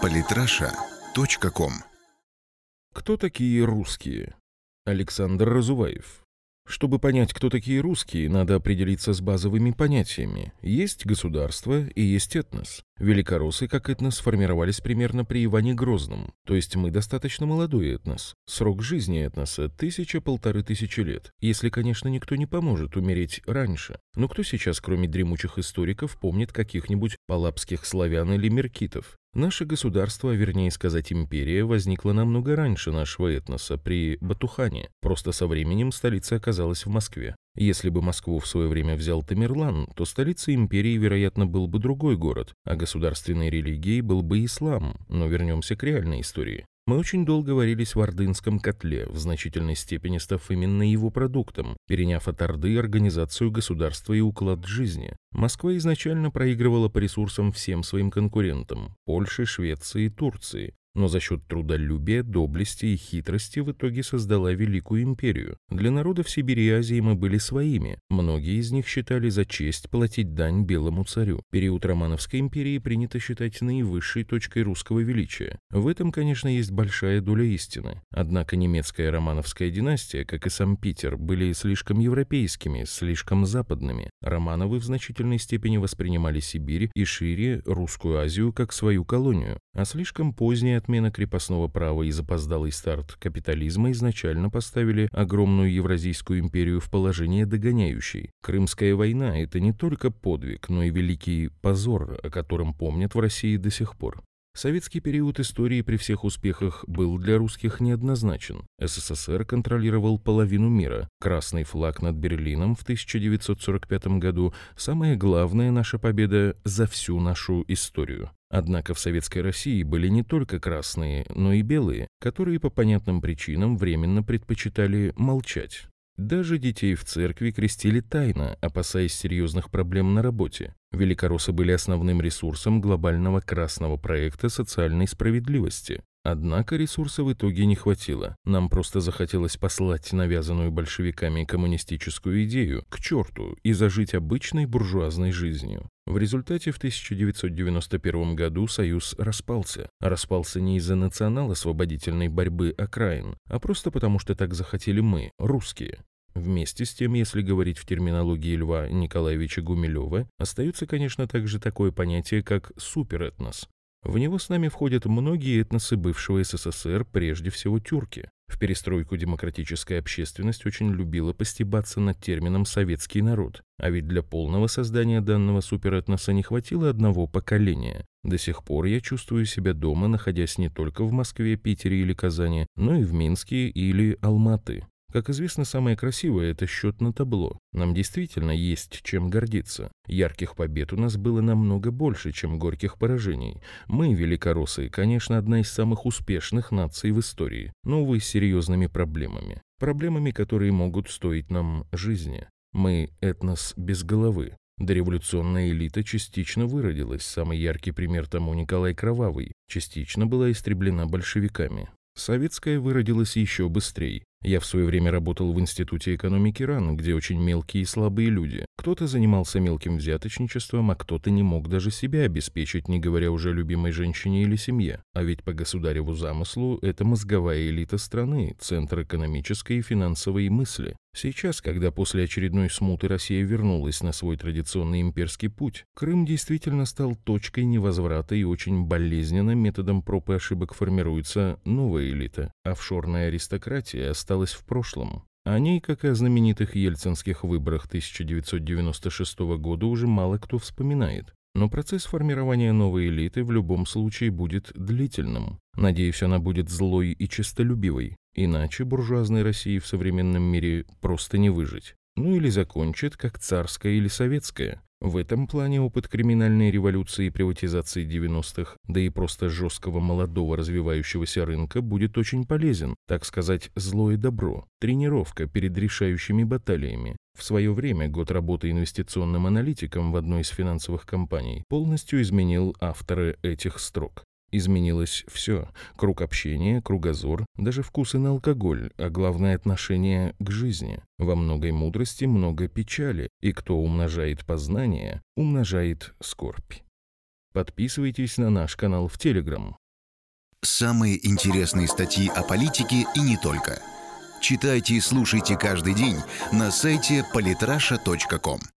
Политраша.ком Кто такие русские? Александр Разуваев. Чтобы понять, кто такие русские, надо определиться с базовыми понятиями. Есть государство и есть этнос. Великороссы как этнос сформировались примерно при Иване Грозном, то есть мы достаточно молодой этнос. Срок жизни этноса – тысяча-полторы тысячи лет, если, конечно, никто не поможет умереть раньше. Но кто сейчас, кроме дремучих историков, помнит каких-нибудь палапских славян или меркитов? Наше государство, вернее сказать империя, возникло намного раньше нашего этноса, при Батухане. Просто со временем столица оказалась в Москве. Если бы Москву в свое время взял Тамерлан, то столицей империи, вероятно, был бы другой город, а государственной религией был бы ислам. Но вернемся к реальной истории. Мы очень долго варились в ордынском котле, в значительной степени став именно его продуктом, переняв от Орды организацию государства и уклад жизни. Москва изначально проигрывала по ресурсам всем своим конкурентам – Польше, Швеции и Турции но за счет трудолюбия, доблести и хитрости в итоге создала Великую империю. Для народов Сибири и Азии мы были своими. Многие из них считали за честь платить дань белому царю. Период Романовской империи принято считать наивысшей точкой русского величия. В этом, конечно, есть большая доля истины. Однако немецкая романовская династия, как и сам Питер, были слишком европейскими, слишком западными. Романовы в значительной степени воспринимали Сибирь и шире Русскую Азию как свою колонию, а слишком поздняя отмена крепостного права и запоздалый старт капитализма изначально поставили огромную Евразийскую империю в положение догоняющей. Крымская война – это не только подвиг, но и великий позор, о котором помнят в России до сих пор. Советский период истории при всех успехах был для русских неоднозначен. СССР контролировал половину мира. Красный флаг над Берлином в 1945 году – самая главная наша победа за всю нашу историю. Однако в Советской России были не только красные, но и белые, которые по понятным причинам временно предпочитали молчать. Даже детей в церкви крестили тайно, опасаясь серьезных проблем на работе. Великороссы были основным ресурсом глобального красного проекта социальной справедливости. Однако ресурса в итоге не хватило. Нам просто захотелось послать навязанную большевиками коммунистическую идею к черту и зажить обычной буржуазной жизнью. В результате в 1991 году Союз распался. Распался не из-за национал-освободительной борьбы окраин, а просто потому, что так захотели мы, русские. Вместе с тем, если говорить в терминологии Льва Николаевича Гумилева, остается, конечно, также такое понятие, как суперэтнос, в него с нами входят многие этносы бывшего СССР, прежде всего тюрки. В перестройку демократическая общественность очень любила постебаться над термином «советский народ», а ведь для полного создания данного суперэтноса не хватило одного поколения. До сих пор я чувствую себя дома, находясь не только в Москве, Питере или Казани, но и в Минске или Алматы. Как известно, самое красивое – это счет на табло. Нам действительно есть чем гордиться. Ярких побед у нас было намного больше, чем горьких поражений. Мы, великороссы, конечно, одна из самых успешных наций в истории, но, увы, с серьезными проблемами. Проблемами, которые могут стоить нам жизни. Мы – этнос без головы. Дореволюционная элита частично выродилась, самый яркий пример тому Николай Кровавый, частично была истреблена большевиками. Советская выродилась еще быстрее. Я в свое время работал в Институте экономики РАН, где очень мелкие и слабые люди. Кто-то занимался мелким взяточничеством, а кто-то не мог даже себя обеспечить, не говоря уже о любимой женщине или семье. А ведь по государеву замыслу это мозговая элита страны, центр экономической и финансовой мысли. Сейчас, когда после очередной смуты Россия вернулась на свой традиционный имперский путь, Крым действительно стал точкой невозврата и очень болезненно методом проб и ошибок формируется новая элита. Офшорная аристократия осталась в прошлом. О ней, как и о знаменитых ельцинских выборах 1996 года, уже мало кто вспоминает. Но процесс формирования новой элиты в любом случае будет длительным. Надеюсь, она будет злой и честолюбивой. Иначе буржуазной России в современном мире просто не выжить. Ну или закончит, как царская или советская. В этом плане опыт криминальной революции и приватизации 90-х, да и просто жесткого молодого развивающегося рынка будет очень полезен, так сказать, зло и добро, тренировка перед решающими баталиями. В свое время год работы инвестиционным аналитиком в одной из финансовых компаний полностью изменил авторы этих строк. Изменилось все. Круг общения, кругозор, даже вкусы на алкоголь, а главное отношение к жизни. Во многой мудрости много печали, и кто умножает познание, умножает скорбь. Подписывайтесь на наш канал в Телеграм. Самые интересные статьи о политике и не только. Читайте и слушайте каждый день на сайте polytrasha.com.